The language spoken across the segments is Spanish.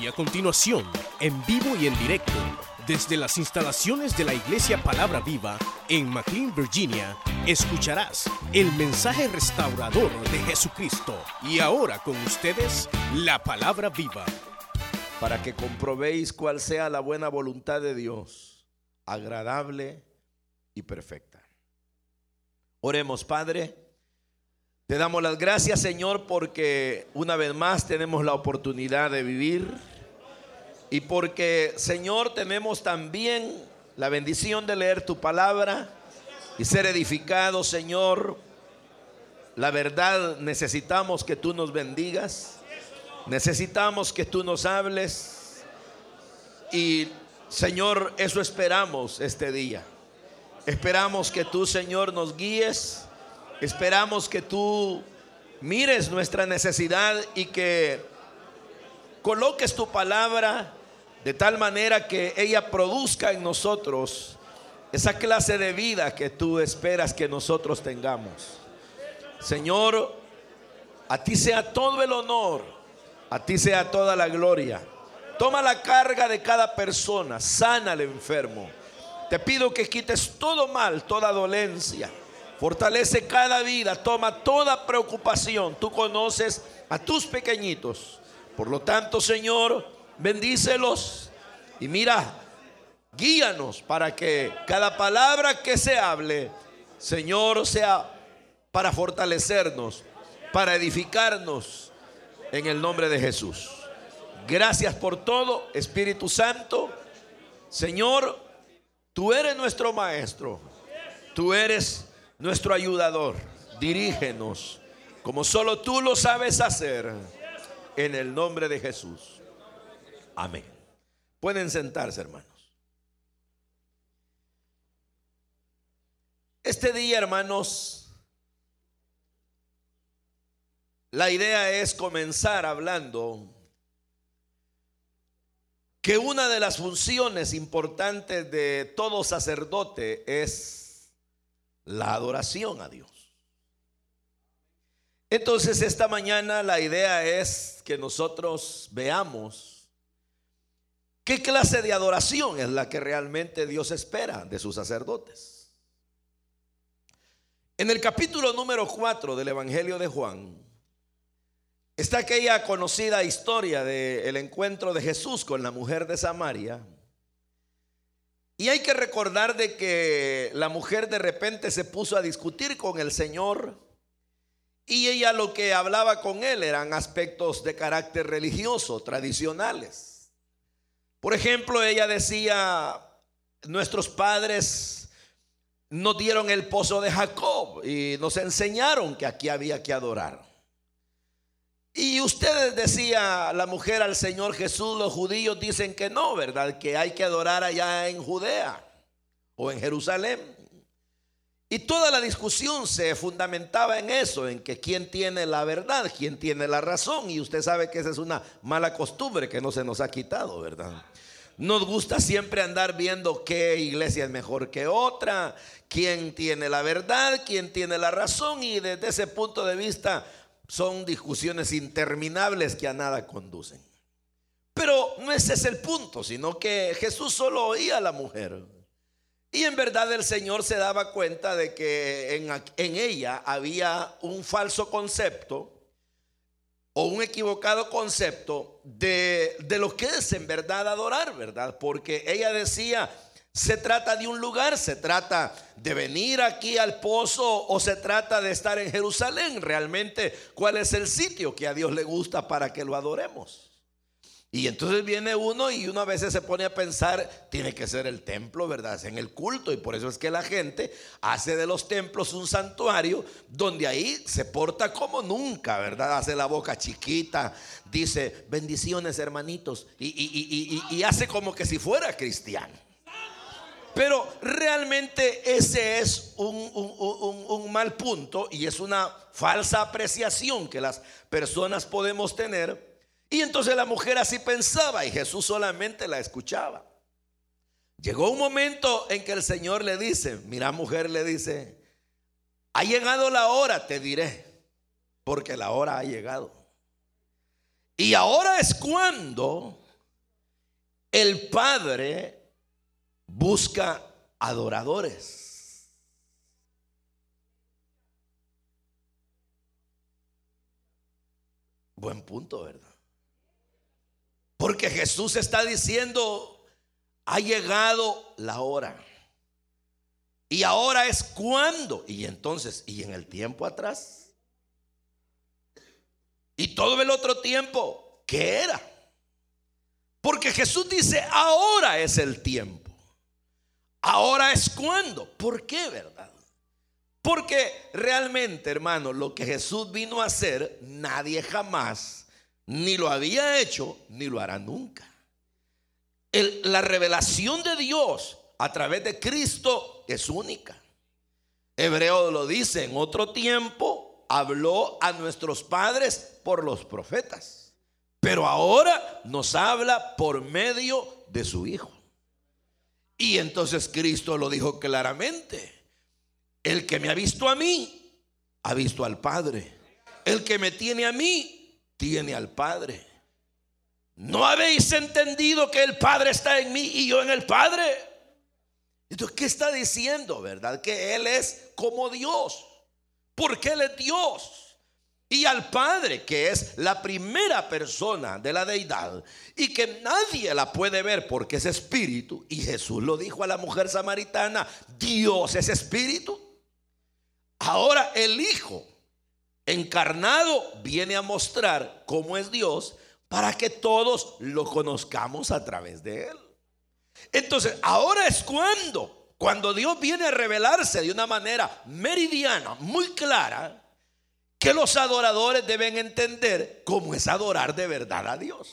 Y a continuación, en vivo y en directo, desde las instalaciones de la Iglesia Palabra Viva en McLean, Virginia, escucharás el mensaje restaurador de Jesucristo. Y ahora con ustedes, la Palabra Viva. Para que comprobéis cuál sea la buena voluntad de Dios, agradable y perfecta. Oremos, Padre. Te damos las gracias, Señor, porque una vez más tenemos la oportunidad de vivir y porque, Señor, tenemos también la bendición de leer tu palabra y ser edificados, Señor. La verdad, necesitamos que tú nos bendigas, necesitamos que tú nos hables y, Señor, eso esperamos este día. Esperamos que tú, Señor, nos guíes Esperamos que tú mires nuestra necesidad y que coloques tu palabra de tal manera que ella produzca en nosotros esa clase de vida que tú esperas que nosotros tengamos. Señor, a ti sea todo el honor, a ti sea toda la gloria. Toma la carga de cada persona, sana al enfermo. Te pido que quites todo mal, toda dolencia Fortalece cada vida, toma toda preocupación. Tú conoces a tus pequeñitos. Por lo tanto, Señor, bendícelos y mira, guíanos para que cada palabra que se hable, Señor, sea para fortalecernos, para edificarnos en el nombre de Jesús. Gracias por todo, Espíritu Santo. Señor, tú eres nuestro maestro. Tú eres nuestro ayudador. Dirígenos como solo tú lo sabes hacer. En el nombre de Jesús. Amén. Pueden sentarse, hermanos. Este día, hermanos, la idea es comenzar hablando que una de las funciones importantes de todo sacerdote es la adoración a Dios. Entonces esta mañana la idea es que nosotros veamos qué clase de adoración es la que realmente Dios espera de sus sacerdotes. En el capítulo número 4 del Evangelio de Juan está aquella conocida historia del encuentro de Jesús con la mujer de Samaria y hay que recordar de que la mujer de repente se puso a discutir con el Señor y ella lo que hablaba con él eran aspectos de carácter religioso, tradicionales. Por ejemplo, ella decía, nuestros padres nos dieron el pozo de Jacob y nos enseñaron que aquí había que adorar. Y ustedes decía la mujer al Señor Jesús, los judíos dicen que no, ¿verdad? Que hay que adorar allá en Judea o en Jerusalén. Y toda la discusión se fundamentaba en eso, en que quién tiene la verdad, quién tiene la razón. Y usted sabe que esa es una mala costumbre que no se nos ha quitado, ¿verdad? Nos gusta siempre andar viendo qué iglesia es mejor que otra, quién tiene la verdad, quién tiene la razón. Y desde ese punto de vista son discusiones interminables que a nada conducen. Pero no ese es el punto, sino que Jesús solo oía a la mujer. Y en verdad el Señor se daba cuenta de que en, en ella había un falso concepto o un equivocado concepto de, de lo que es en verdad adorar, ¿verdad? Porque ella decía, ¿Se trata de un lugar? ¿Se trata de venir aquí al pozo o se trata de estar en Jerusalén? Realmente, ¿cuál es el sitio que a Dios le gusta para que lo adoremos? Y entonces viene uno y uno a veces se pone a pensar, tiene que ser el templo, ¿verdad? Es en el culto y por eso es que la gente hace de los templos un santuario donde ahí se porta como nunca, ¿verdad? Hace la boca chiquita, dice bendiciones hermanitos y, y hace como que si fuera cristiano. Pero realmente ese es un, mal punto y es una falsa apreciación que las personas podemos tener. Y entonces la mujer así pensaba y Jesús solamente la escuchaba. Llegó un momento en que el Señor le dice, mira mujer, le dice, ha llegado la hora, te diré, porque la hora ha llegado. Y ahora es cuando el Padre busca adoradores. Buen punto, ¿verdad? Porque Jesús está diciendo, ha llegado la hora. Y ahora es cuando. Y entonces, ¿y en el tiempo atrás? Y todo el otro tiempo, ¿qué era? Porque Jesús dice, ahora es el tiempo. Ahora es cuando. ¿Por qué, verdad? Porque realmente, hermano, lo que Jesús vino a hacer, nadie jamás ni lo había hecho, ni lo hará nunca. la revelación de Dios a través de Cristo es única. Hebreo lo dice, en otro tiempo habló a nuestros padres por los profetas, pero ahora nos habla por medio de su Hijo. Y entonces Cristo lo dijo claramente, el que me ha visto a mí, ha visto al Padre. El que me tiene a mí, tiene al Padre. ¿No habéis entendido que el Padre está en mí y yo en el Padre? Entonces, ¿qué está diciendo, verdad? Que Él es como Dios. Porque Él es Dios. Y al Padre, que es la primera persona de la deidad, y que nadie la puede ver porque es espíritu. Y Jesús lo dijo a la mujer samaritana, Dios es espíritu. Ahora el Hijo encarnado viene a mostrar cómo es Dios para que todos lo conozcamos a través de Él. Entonces, ahora es cuando, cuando Dios viene a revelarse de una manera meridiana, muy clara, que los adoradores deben entender cómo es adorar de verdad a Dios.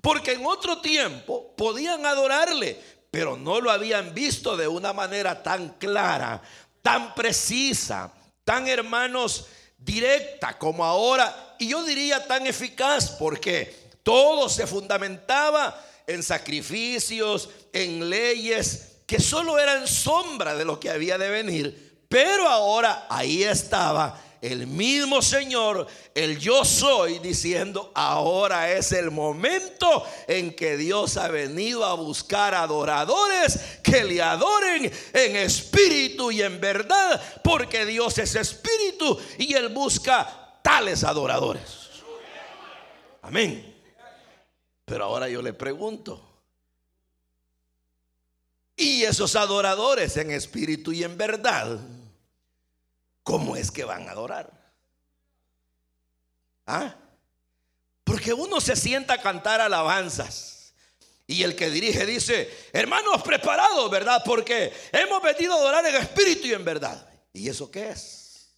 Porque en otro tiempo podían adorarle, pero no lo habían visto de una manera tan clara, tan precisa, tan hermanos directa como ahora. Y yo diría tan eficaz porque todo se fundamentaba en sacrificios, en leyes que solo eran sombra de lo que había de venir. Pero ahora ahí estaba el mismo Señor, el yo soy, diciendo, ahora es el momento en que Dios ha venido a buscar adoradores que le adoren en espíritu y en verdad, porque Dios es espíritu y Él busca tales adoradores. Amén. Pero ahora yo le pregunto, ¿y esos adoradores en espíritu y en verdad? ¿Cómo es que van a adorar? ¿Ah? Porque uno se sienta a cantar alabanzas. Y el que dirige dice, hermanos preparados, ¿verdad? Porque hemos venido a adorar en espíritu y en verdad. ¿Y eso qué es?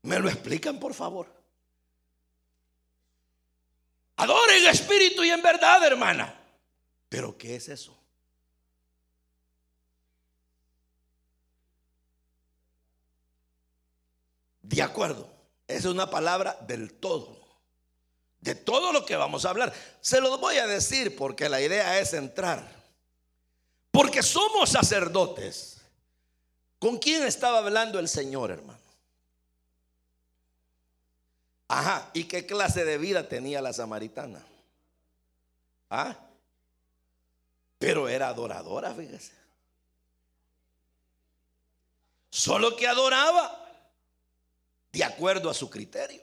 ¿Me lo explican, por favor? Adoren en espíritu y en verdad, hermana. Pero ¿qué es eso? De acuerdo, esa es una palabra del todo. De todo lo que vamos a hablar. Se lo voy a decir porque la idea es entrar. Porque somos sacerdotes. ¿Con quién estaba hablando el Señor, hermano? Ajá, ¿y qué clase de vida tenía la samaritana? ¿Ah? Pero era adoradora, fíjese. Solo que adoraba de acuerdo a su criterio.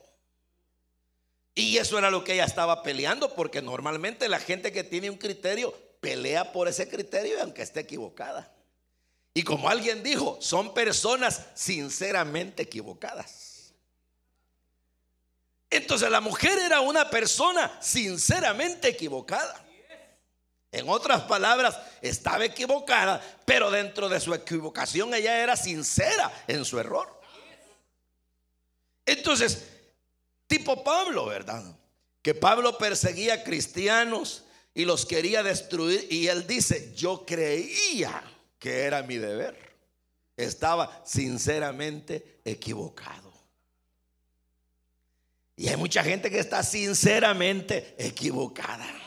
Y eso era lo que ella estaba peleando, porque normalmente la gente que tiene un criterio pelea por ese criterio aunque esté equivocada. Y como alguien dijo, son personas sinceramente equivocadas. Entonces la mujer era una persona sinceramente equivocada. En otras palabras, estaba equivocada, pero dentro de su equivocación ella era sincera en su error. Entonces, tipo Pablo, ¿verdad? Que Pablo perseguía a cristianos y los quería destruir. Y él dice, yo creía que era mi deber. Estaba sinceramente equivocado. Y hay mucha gente que está sinceramente equivocada.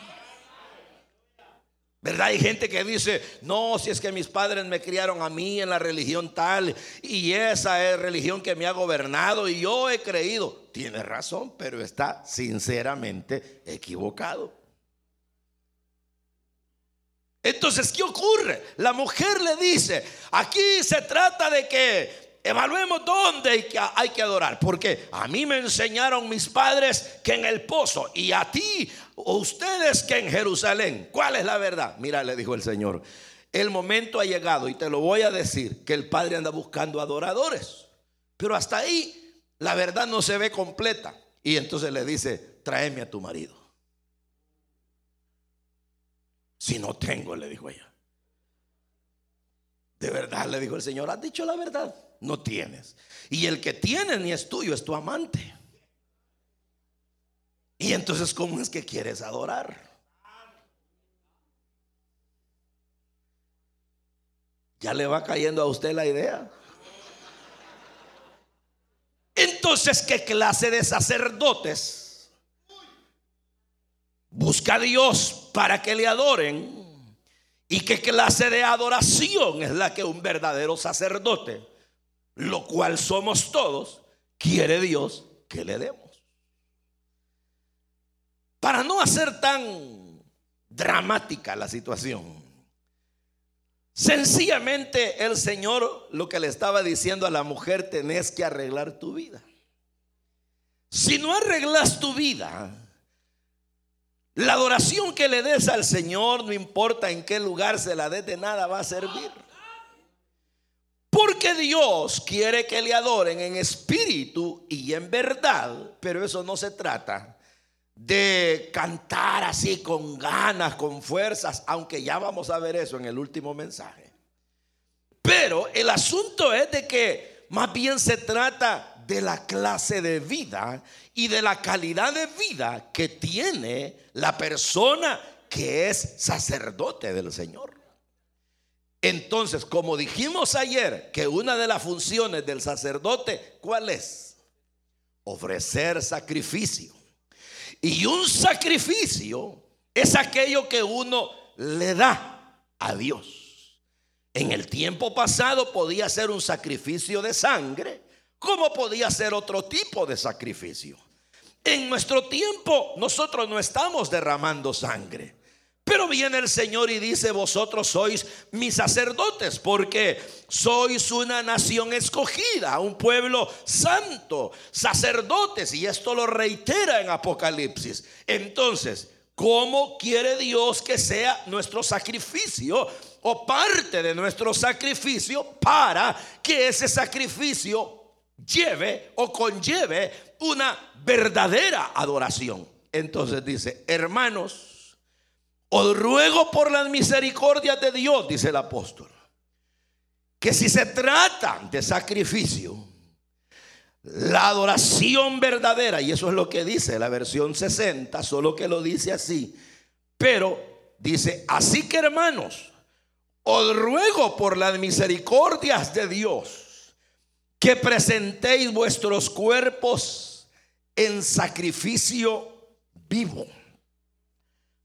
¿Verdad? Hay gente que dice, no, si es que mis padres me criaron a mí en la religión tal y esa es religión que me ha gobernado y yo he creído. Tiene razón, pero está sinceramente equivocado. Entonces, ¿qué ocurre? La mujer le dice, aquí se trata de que evaluemos dónde hay que, hay que adorar. Porque a mí me enseñaron mis padres que en el pozo y a ti, ustedes que en Jerusalén. ¿Cuál es la verdad? Mira, le dijo el Señor. El momento ha llegado y te lo voy a decir, que el Padre anda buscando adoradores. Pero hasta ahí la verdad no se ve completa. Y entonces le dice, tráeme a tu marido. Si no tengo, le dijo ella. De verdad, le dijo el Señor, has dicho la verdad. No tienes. Y el que tiene ni es tuyo, es tu amante. Y entonces, ¿cómo es que quieres adorar? Ya le va cayendo a usted la idea. Entonces, ¿qué clase de sacerdotes busca a Dios para que le adoren? ¿Y qué clase de adoración es la que un verdadero sacerdote, lo cual somos todos, quiere Dios que le demos? Para no hacer tan dramática la situación, Sencillamente el Señor lo que le estaba diciendo a la mujer, tenés que arreglar tu vida. Si no arreglas tu vida, la adoración que le des al Señor, no importa en qué lugar se la des, de nada va a servir. Porque Dios quiere que le adoren en espíritu y en verdad, pero eso no se trata de cantar así con ganas, con fuerzas, aunque ya vamos a ver eso en el último mensaje. Pero el asunto es de que más bien se trata de la clase de vida y de la calidad de vida que tiene la persona que es sacerdote del Señor. Entonces, como dijimos ayer, que una de las funciones del sacerdote, ¿cuál es? Ofrecer sacrificio. Y un sacrificio es aquello que uno le da a Dios. En el tiempo pasado podía ser un sacrificio de sangre, como podía ser otro tipo de sacrificio. En nuestro tiempo nosotros no estamos derramando sangre. Pero viene el Señor y dice, vosotros sois mis sacerdotes, porque sois una nación escogida, un pueblo santo, sacerdotes, y esto lo reitera en Apocalipsis. Entonces, ¿cómo quiere Dios que sea nuestro sacrificio o parte de nuestro sacrificio para que ese sacrificio lleve o conlleve una verdadera adoración? Entonces dice, hermanos, os ruego por las misericordias de Dios, dice el apóstol, que si se trata de sacrificio, la adoración verdadera, y eso es lo que dice la versión 60, solo que lo dice así, pero dice, así que hermanos, os ruego por las misericordias de Dios, que presentéis vuestros cuerpos en sacrificio vivo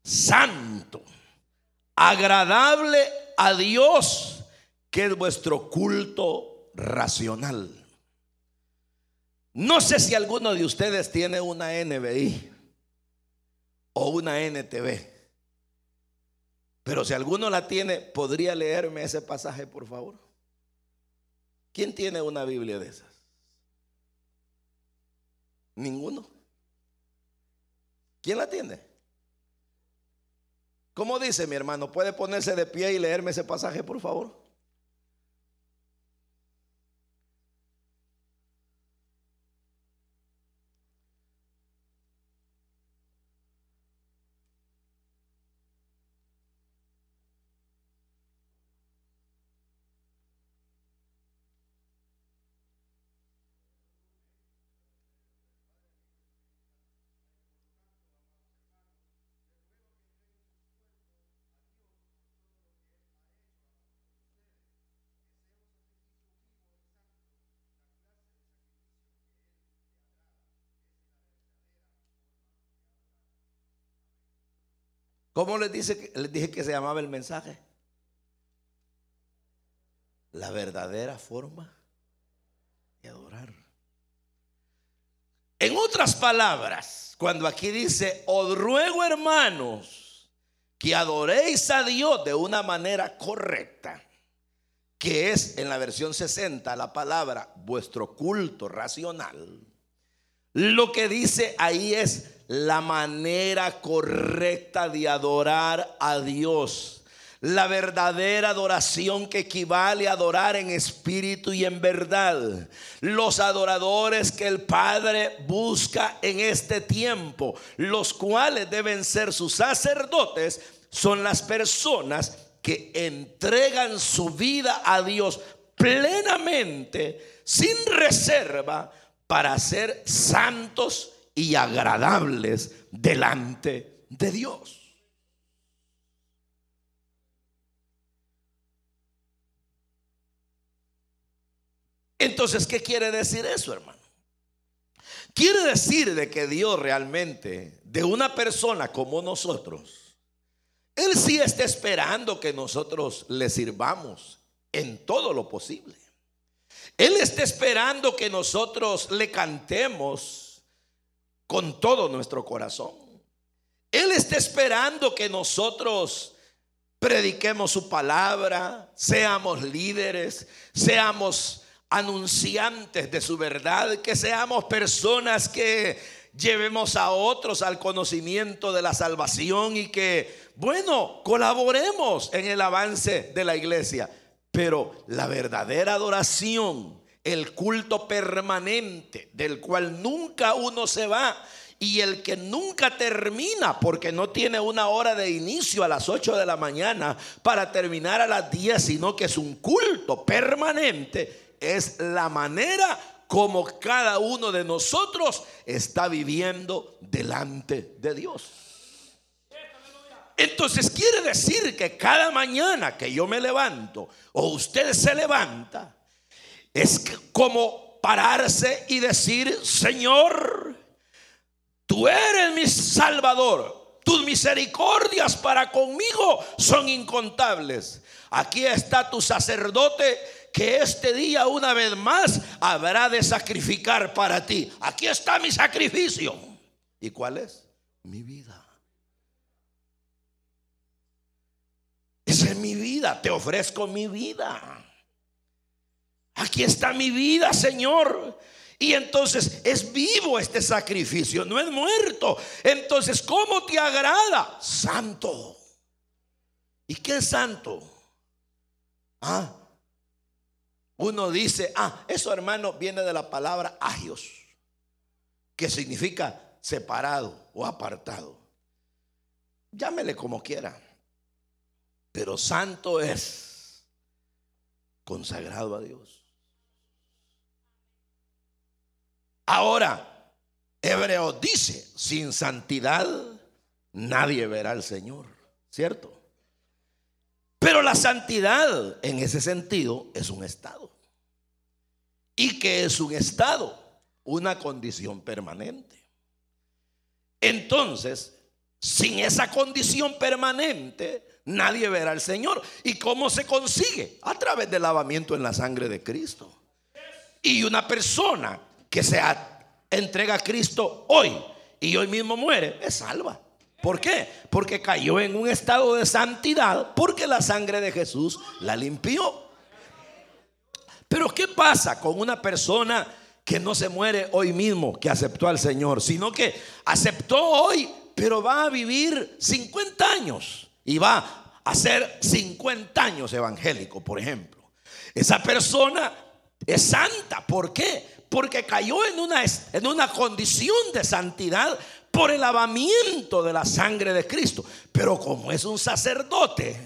santo, agradable a Dios, que es vuestro culto racional. No sé si alguno de ustedes tiene una NBI o una NTV, pero si alguno la tiene, ¿podría leerme ese pasaje, por favor? ¿Quién tiene una Biblia de esas? Ninguno. ¿Quién la tiene? ¿Cómo dice mi hermano? ¿Puede ponerse de pie y leerme ese pasaje, por favor? ¿Cómo les, dije que se llamaba el mensaje? La verdadera forma de adorar. En otras palabras, cuando aquí dice, os ruego hermanos, que adoréis a Dios de una manera correcta, que es en la versión 60 la palabra vuestro culto racional. Lo que dice ahí es la manera correcta de adorar a Dios la verdadera adoración que equivale a adorar en espíritu y en verdad. Los adoradores que el Padre busca en este tiempo, los cuales deben ser sus sacerdotes, son las personas que entregan su vida a Dios plenamente, sin reserva, para ser santos y agradables delante de Dios. Entonces, ¿qué quiere decir eso, hermano? Quiere decir de que Dios realmente, de una persona como nosotros, Él sí está esperando que nosotros le sirvamos en todo lo posible. Él está esperando que nosotros le cantemos con todo nuestro corazón. Él está esperando que nosotros prediquemos su palabra, seamos líderes, seamos anunciantes de su verdad, que seamos personas que llevemos a otros al conocimiento de la salvación y que, bueno, colaboremos en el avance de la iglesia. Pero la verdadera adoración, el culto permanente del cual nunca uno se va y el que nunca termina porque no tiene una hora de inicio a las 8 de la mañana para terminar a las 10, sino que es un culto permanente es la manera como cada uno de nosotros está viviendo delante de Dios. Entonces quiere decir que cada mañana que yo me levanto o usted se levanta, es como pararse y decir, Señor, tú eres mi Salvador, tus misericordias para conmigo son incontables. Aquí está tu sacerdote que este día una vez más habrá de sacrificar para ti. Aquí está mi sacrificio. ¿Y cuál es? Mi vida. Esa es mi vida. Te ofrezco mi vida. Aquí está mi vida, Señor. Y entonces es vivo este sacrificio, no es muerto. Entonces, ¿cómo te agrada? Santo. ¿Y qué es santo? Ah, uno dice, ah, eso hermano viene de la palabra agios, que significa separado o apartado. Llámele como quiera, pero santo es consagrado a Dios. Ahora, Hebreo dice, sin santidad nadie verá al Señor, ¿cierto? Pero la santidad en ese sentido es un estado. ¿Y que es un estado? Una condición permanente. Entonces, sin esa condición permanente, nadie verá al Señor. ¿Y cómo se consigue? A través del lavamiento en la sangre de Cristo. Y una persona que se entrega a Cristo hoy y hoy mismo muere, es salva. ¿Por qué? Porque cayó en un estado de santidad porque la sangre de Jesús la limpió. Pero ¿qué pasa con una persona que no se muere hoy mismo, que aceptó al Señor, sino que aceptó hoy, pero va a vivir 50 años y va a ser 50 años evangélico, por ejemplo? Esa persona es santa. ¿Por qué? Porque cayó en una, en una condición de santidad por el lavamiento de la sangre de Cristo. Pero como es un sacerdote,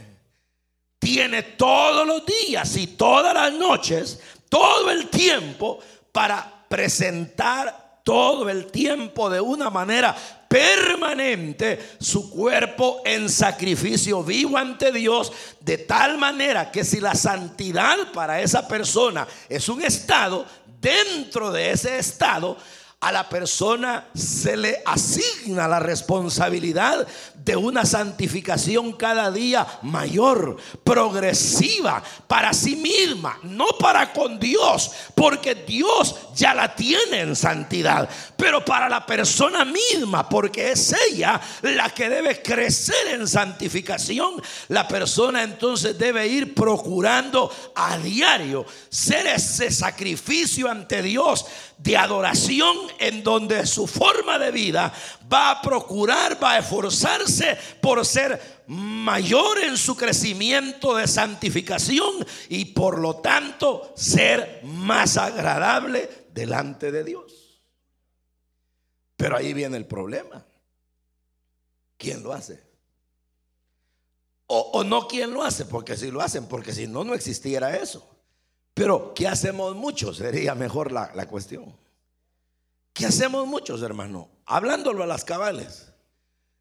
tiene todos los días y todas las noches, todo el tiempo, para presentar todo el tiempo de una manera permanente su cuerpo en sacrificio vivo ante Dios, de tal manera que si la santidad para esa persona es un estado, dentro de ese estado a la persona se le asigna la responsabilidad de una santificación cada día mayor, progresiva, para sí misma, no para con Dios, porque Dios ya la tiene en santidad, pero para la persona misma, porque es ella la que debe crecer en santificación. La persona entonces debe ir procurando a diario ser ese sacrificio ante Dios de adoración en donde su forma de vida va a procurar, va a esforzarse por ser mayor en su crecimiento de santificación y por lo tanto ser más agradable delante de Dios. Pero ahí viene el problema. ¿Quién lo hace? O, o, no quién lo hace, porque si lo hacen, porque si no, no existiera eso. Pero, ¿qué hacemos muchos? Sería mejor la, la cuestión. ¿Qué hacemos muchos, hermano? Hablándolo a las cabales.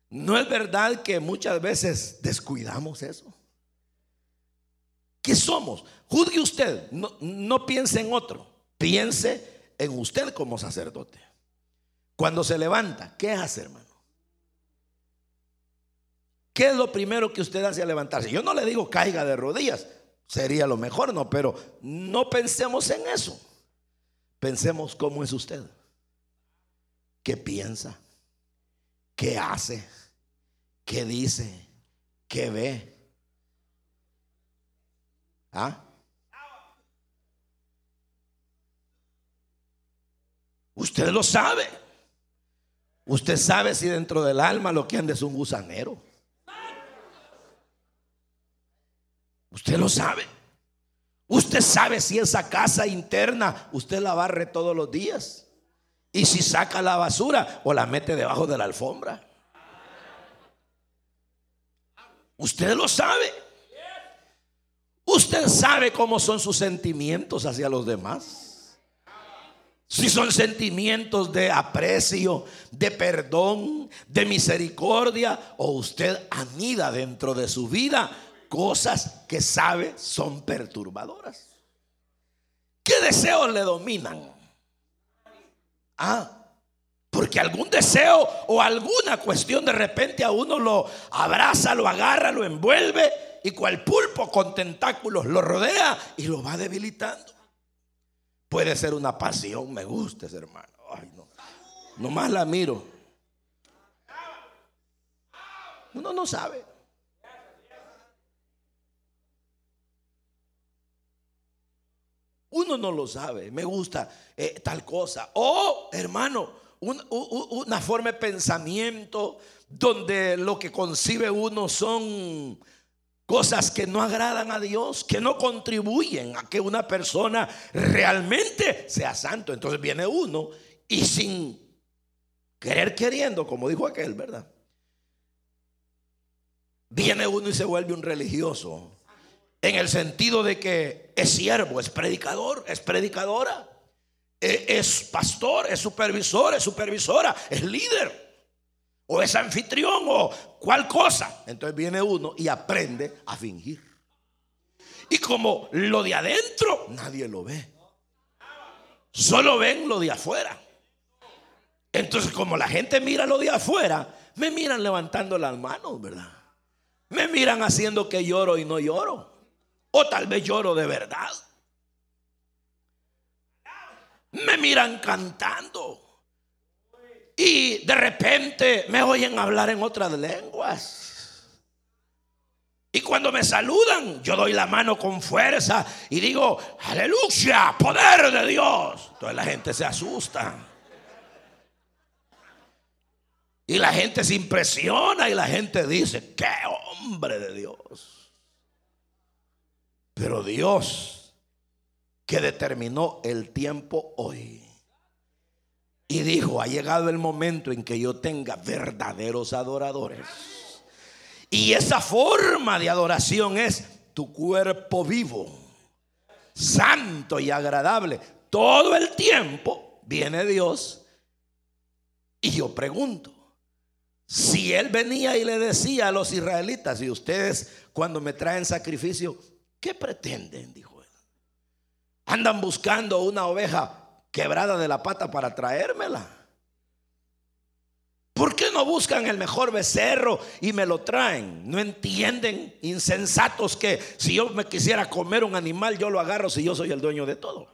¿No es verdad que muchas veces descuidamos eso? ¿Qué somos? Juzgue usted, no, no piense en otro, piense en usted como sacerdote. Cuando se levanta, ¿qué hace, hermano? ¿Qué es lo primero que usted hace al levantarse? Yo no le digo caiga de rodillas, Sería lo mejor, ¿no? Pero no pensemos en eso. Pensemos cómo es usted. ¿Qué piensa? ¿Qué hace? ¿Qué dice? ¿Qué ve? ¿Ah? Usted lo sabe. Usted sabe si dentro del alma lo que anda es un gusanero. Usted lo sabe. Usted sabe si esa casa interna usted la barre todos los días. Y si saca la basura o la mete debajo de la alfombra. Usted lo sabe. Usted sabe cómo son sus sentimientos hacia los demás. Si son sentimientos de aprecio, de perdón, de misericordia, o usted anida dentro de su vida cosas que sabe son perturbadoras. ¿Qué deseos le dominan? Ah, porque algún deseo o alguna cuestión de repente a uno lo abraza, lo agarra, lo envuelve y cual pulpo con tentáculos lo rodea y lo va debilitando. Puede ser una pasión, me gusta ese hermano. Ay, no. Nomás la miro. Uno no sabe. Uno no lo sabe, me gusta eh, tal cosa. O, hermano, una forma de pensamiento donde lo que concibe uno son cosas que no agradan a Dios, que no contribuyen a que una persona realmente sea santo. Entonces viene uno y sin querer queriendo, como dijo aquel, ¿verdad? Viene uno y se vuelve un religioso en el sentido de que es siervo, es predicador, es predicadora, e, es pastor, es supervisor, es supervisora, es líder, o es anfitrión, o cual cosa. Entonces viene uno y aprende a fingir. Y como lo de adentro, nadie lo ve. Solo ven lo de afuera. Entonces, como la gente mira lo de afuera, me miran levantando las manos, ¿verdad? Me miran haciendo que lloro y no lloro. O tal vez lloro de verdad. Me miran cantando. Y de repente me oyen hablar en otras lenguas. Y cuando me saludan, yo doy la mano con fuerza y digo, aleluya, poder de Dios. Entonces la gente se asusta. Y la gente se impresiona y la gente dice, qué hombre de Dios. Pero Dios que determinó el tiempo hoy y dijo, ha llegado el momento en que yo tenga verdaderos adoradores. Y esa forma de adoración es tu cuerpo vivo, santo y agradable. Todo el tiempo viene Dios y yo pregunto, si Él venía y le decía a los israelitas, y ustedes cuando me traen sacrificio, ¿Qué pretenden? Dijo él. Andan buscando una oveja quebrada de la pata para traérmela. ¿Por qué no buscan el mejor becerro y me lo traen? No entienden, insensatos, que si yo me quisiera comer un animal, yo lo agarro si yo soy el dueño de todo.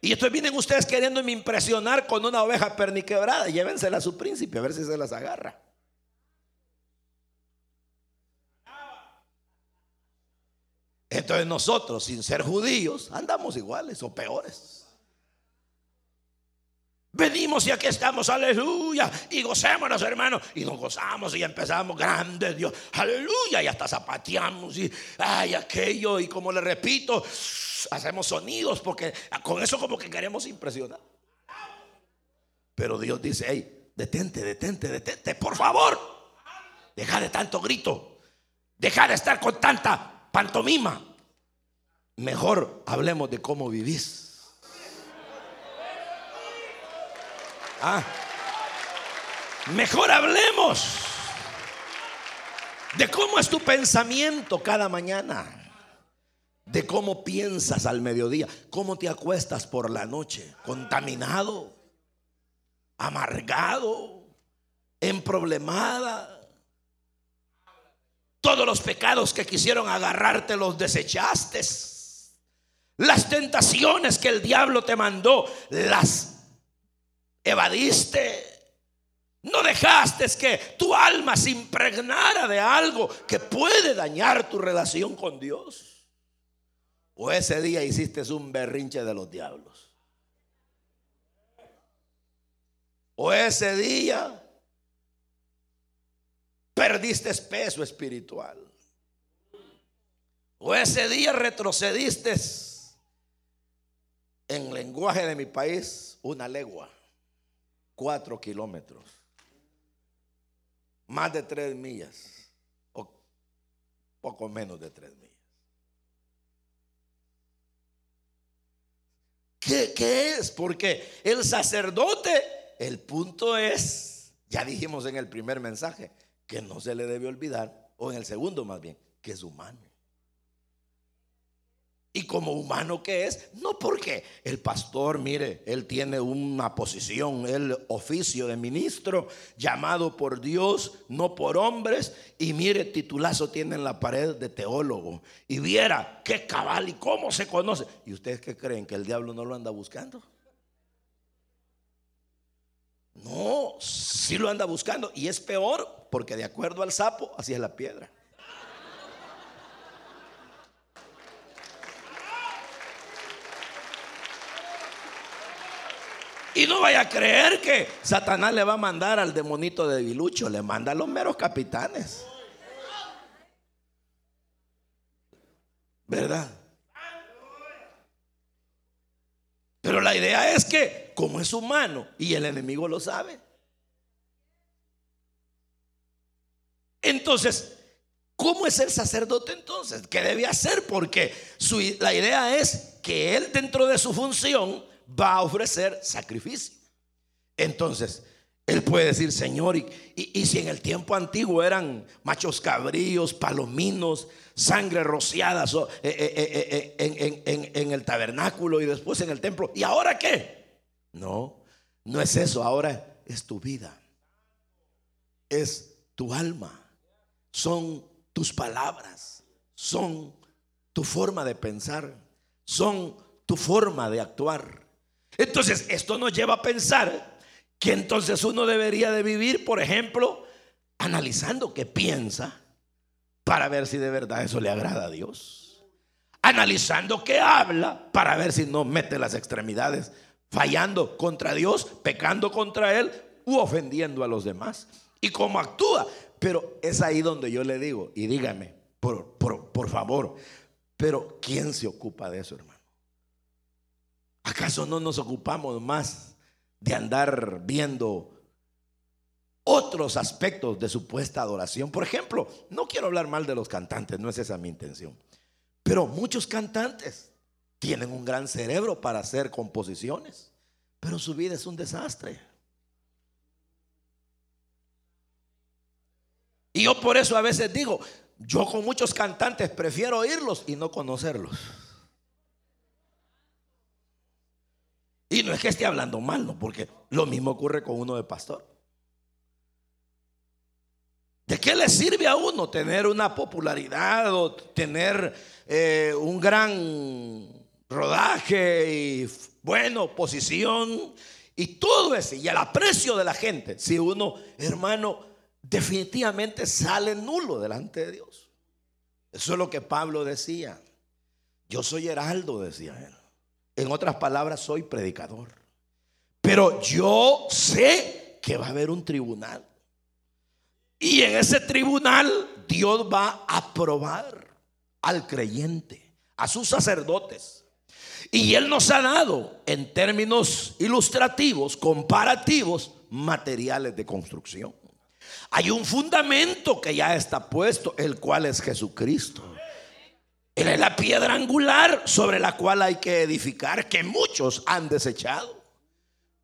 Y entonces vienen ustedes queriéndome impresionar con una oveja perniquebrada. Llévensela a su príncipe a ver si se las agarra. Entonces nosotros, sin ser judíos, andamos iguales o peores. Venimos y aquí estamos, aleluya, y gocémonos, hermanos. Y nos gozamos y empezamos, grande Dios, aleluya, y hasta zapateamos y ay, aquello. Y como le repito, hacemos sonidos porque con eso como que queremos impresionar. Pero Dios dice, hey, detente, detente, detente, por favor. Deja de tanto grito, deja de estar con tanta pantomima. Mejor hablemos de cómo vivís. Ah. mejor hablemos de cómo es tu pensamiento cada mañana, de cómo piensas al mediodía, cómo te acuestas por la noche, contaminado, amargado, emproblemada. Todos los pecados que quisieron agarrarte los desechaste. Las tentaciones que el diablo te mandó, las evadiste. No dejaste que tu alma se impregnara de algo que puede dañar tu relación con Dios. O ese día hiciste un berrinche de los diablos. O ese día perdiste peso espiritual. O ese día retrocediste en lenguaje de mi país una legua. Cuatro kilómetros. Más de tres millas. O poco menos de tres millas. ¿Qué, ¿Qué, es? Porque el sacerdote, el punto es, ya dijimos en el primer mensaje, que no se le debe olvidar, o en el segundo más bien, que es humano. Y como humano que es, no porque el pastor, mire, él tiene una posición, el oficio de ministro, llamado por Dios, no por hombres, y mire, titulazo tiene en la pared de teólogo. Y viera qué cabal y cómo se conoce. ¿Y ustedes qué creen? ¿Que el diablo no lo anda buscando? No, sí lo anda buscando. Y es peor porque de acuerdo al sapo, así es la piedra. Y no vaya a creer que Satanás le va a mandar al demonito de Bilucho, le manda a los meros capitanes. ¿Verdad? Pero la idea es que, como es humano y el enemigo lo sabe, entonces, ¿cómo es el sacerdote entonces? ¿Qué debe hacer? Porque la idea es que él dentro de su función va a ofrecer sacrificio. Entonces, él puede decir, Señor, y, si en el tiempo antiguo eran machos cabríos, palominos, sangre rociada eh, eh, eh, en, el tabernáculo y después en el templo, ¿y ahora qué? No, no es eso, ahora es tu vida, es tu alma, son tus palabras, son tu forma de pensar, son tu forma de actuar. Entonces, esto nos lleva a pensar que entonces uno debería de vivir, por ejemplo, analizando qué piensa para ver si de verdad eso le agrada a Dios. Analizando qué habla para ver si no mete las extremidades, fallando contra Dios, pecando contra Él u ofendiendo a los demás. Y cómo actúa. Pero es ahí donde yo le digo, y dígame, por, por favor, pero ¿quién se ocupa de eso, hermano? ¿Acaso no nos ocupamos más de andar viendo otros aspectos de supuesta adoración? Por ejemplo, no quiero hablar mal de los cantantes, no es esa mi intención. Pero muchos cantantes tienen un gran cerebro para hacer composiciones, pero su vida es un desastre. Y yo por eso a veces digo, yo con muchos cantantes prefiero oírlos y no conocerlos. Y no es que esté hablando mal, no, porque lo mismo ocurre con uno de pastor. ¿De qué le sirve a uno tener una popularidad o tener eh, un gran rodaje y, bueno, posición y todo eso y el aprecio de la gente si uno, hermano, definitivamente sale nulo delante de Dios? Eso es lo que Pablo decía. Yo soy heraldo, decía él. En otras palabras, soy predicador. Pero yo sé que va a haber un tribunal. Y en ese tribunal Dios va a probar al creyente, a sus sacerdotes. Y Él nos ha dado, en términos ilustrativos, comparativos, materiales de construcción. Hay un fundamento que ya está puesto, el cual es Jesucristo. Él es la piedra angular sobre la cual hay que edificar, que muchos han desechado.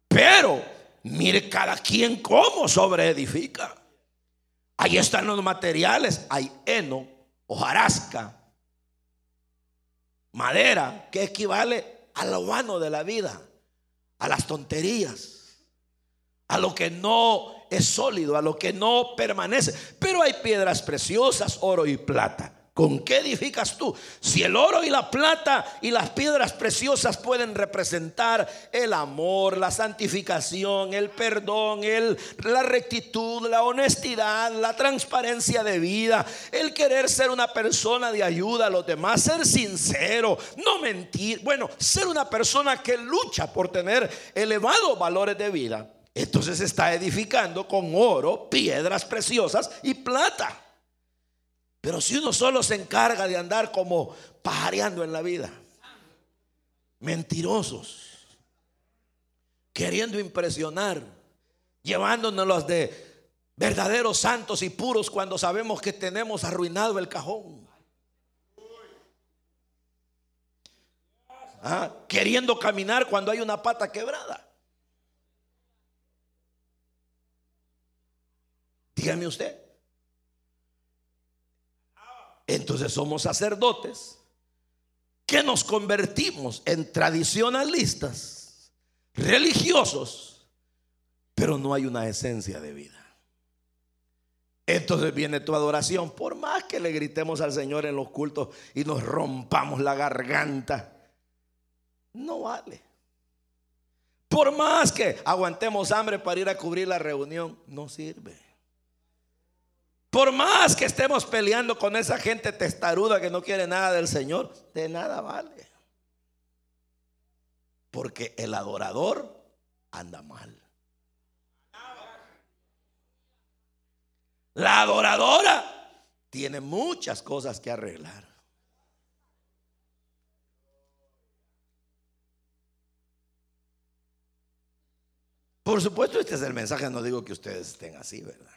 Pero mire cada quien cómo sobre edifica. Ahí están los materiales. Hay heno, hojarasca, madera, que equivale a lo vano de la vida, a las tonterías, a lo que no es sólido, a lo que no permanece. Pero hay piedras preciosas, oro y plata. ¿Con qué edificas tú? Si el oro y la plata y las piedras preciosas pueden representar el amor, la santificación, el perdón, el, la rectitud, la honestidad, la transparencia de vida, el querer ser una persona de ayuda a los demás, ser sincero, no mentir, bueno, ser una persona que lucha por tener elevados valores de vida. Entonces está edificando con oro, piedras preciosas y plata. Pero si uno solo se encarga de andar como pajareando en la vida, mentirosos, queriendo impresionar, llevándonos los de verdaderos santos y puros cuando sabemos que tenemos arruinado el cajón. Ah, queriendo caminar cuando hay una pata quebrada. Dígame usted. Entonces somos sacerdotes que nos convertimos en tradicionalistas, religiosos, pero no hay una esencia de vida. Entonces viene tu adoración, por más que le gritemos al Señor en los cultos y nos rompamos la garganta, no vale. Por más que aguantemos hambre para ir a cubrir la reunión, no sirve. Por más que estemos peleando con esa gente testaruda que no quiere nada del Señor, de nada vale. Porque el adorador anda mal. La adoradora tiene muchas cosas que arreglar. Por supuesto, este es el mensaje, no digo que ustedes estén así, ¿verdad?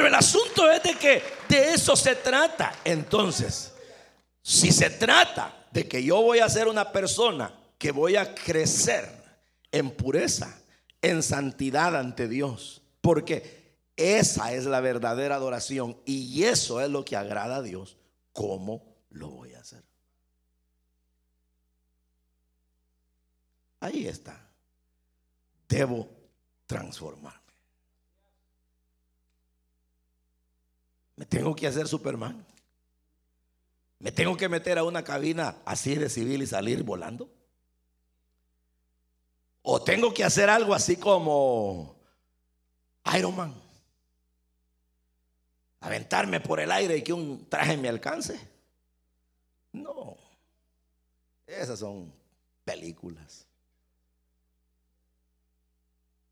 Pero el asunto es de que de eso se trata. Entonces, si se trata de que yo voy a ser una persona que voy a crecer en pureza, en santidad ante Dios, porque esa es la verdadera adoración y eso es lo que agrada a Dios, ¿cómo lo voy a hacer? Ahí está. Debo transformar. Me tengo que hacer Superman. Me tengo que meter a una cabina así de civil y salir volando. O tengo que hacer algo así como Iron Man. Aventarme por el aire y que un traje me alcance. No. Esas son películas.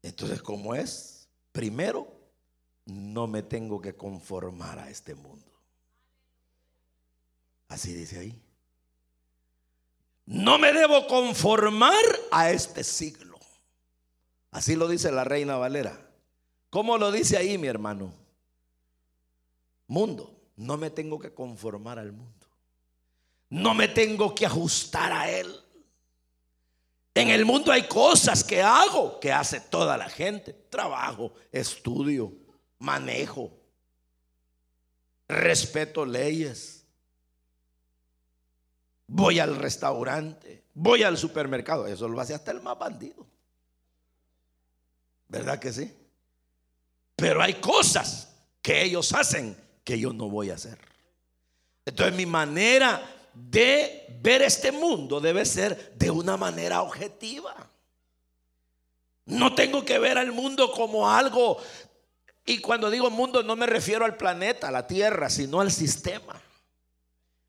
Entonces, ¿cómo es? Primero, no me tengo que conformar a este mundo. Así dice ahí. No me debo conformar a este siglo. Así lo dice la reina Valera. ¿Cómo lo dice ahí, mi hermano? Mundo. No me tengo que conformar al mundo. No me tengo que ajustar a él. En el mundo hay cosas que hago, que hace toda la gente. Trabajo, estudio, manejo, respeto leyes. voy al restaurante, voy al supermercado. Eso lo hace hasta el más bandido. ¿Verdad que sí? Pero hay cosas que ellos hacen que yo no voy a hacer. Entonces mi manera de ver este mundo debe ser de una manera objetiva. No tengo que ver al mundo como algo, y cuando digo mundo no me refiero al planeta, a la Tierra, sino al sistema.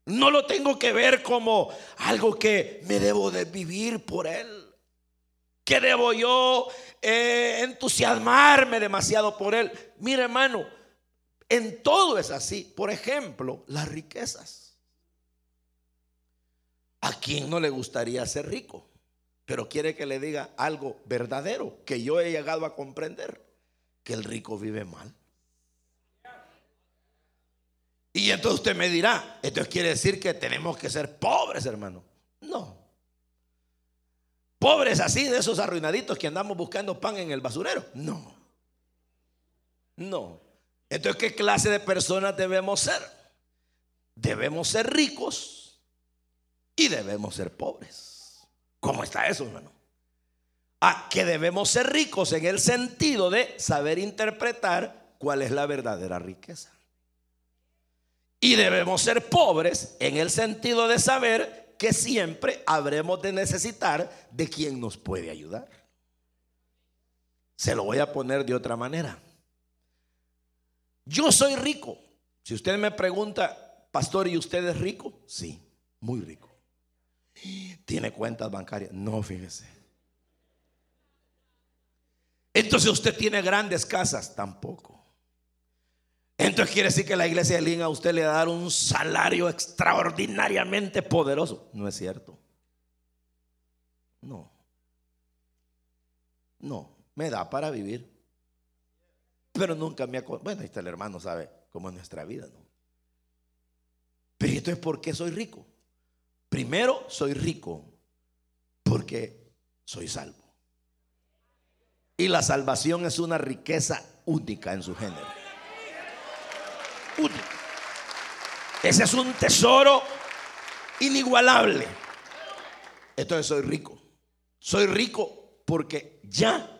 No lo tengo que ver como algo que me debo de vivir por él. Que debo yo eh, entusiasmarme demasiado por él. Mire hermano, en todo es así. Por ejemplo, las riquezas. ¿A quién no le gustaría ser rico? Pero quiere que le diga algo verdadero que yo he llegado a comprender. Que el rico vive mal. Y entonces usted me dirá, esto quiere decir que tenemos que ser pobres, hermano. No. Pobres así, de esos arruinaditos que andamos buscando pan en el basurero. No. No. Entonces, ¿qué clase de personas debemos ser? Debemos ser ricos y debemos ser pobres. ¿Cómo está eso, hermano? Ah, que debemos ser ricos en el sentido de saber interpretar cuál es la verdadera riqueza. Y debemos ser pobres en el sentido de saber que siempre habremos de necesitar de quien nos puede ayudar. Se lo voy a poner de otra manera. Yo soy rico. Si usted me pregunta, pastor, ¿y usted es rico? Sí, muy rico. ¿Tiene cuentas bancarias? No, fíjese. Entonces usted tiene grandes casas, tampoco. Entonces quiere decir que la iglesia de Lin a usted le va a dar un salario extraordinariamente poderoso. No es cierto. No. No, me da para vivir. Pero nunca me ha... Bueno, ahí está el hermano, sabe cómo es nuestra vida, ¿no? Pero entonces, ¿por qué soy rico? Primero, soy rico porque soy salvo. Y la salvación es una riqueza única en su género. Ese es un tesoro inigualable. Entonces soy rico. Soy rico porque ya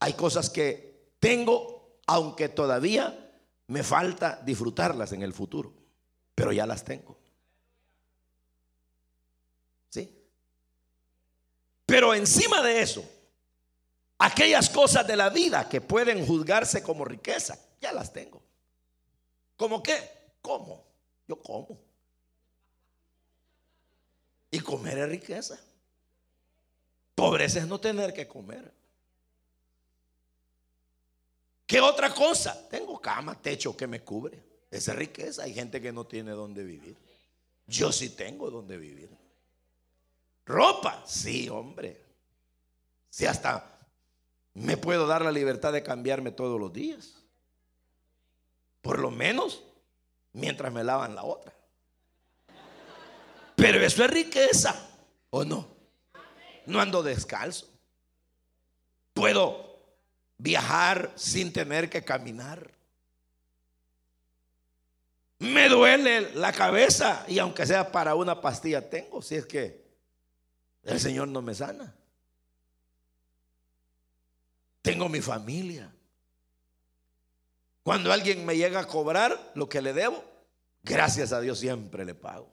hay cosas que tengo, aunque todavía me falta disfrutarlas en el futuro. Pero ya las tengo. ¿Sí? Pero encima de eso, aquellas cosas de la vida que pueden juzgarse como riqueza, ya las tengo. ¿Cómo qué? ¿Cómo? Yo como. Y comer es riqueza. Pobreza es no tener que comer. ¿Qué otra cosa? Tengo cama, techo que me cubre. Esa es riqueza. Hay gente que no tiene donde vivir. Yo sí tengo donde vivir. Ropa, sí, hombre. Si hasta me puedo dar la libertad de cambiarme todos los días. Por lo menos mientras me lavan la otra. Pero eso es riqueza, ¿o no? No ando descalzo. Puedo viajar sin tener que caminar. Me duele la cabeza y aunque sea para una pastilla tengo, si es que el Señor no me sana. Tengo mi familia. Cuando alguien me llega a cobrar lo que le debo, gracias a Dios siempre le pago.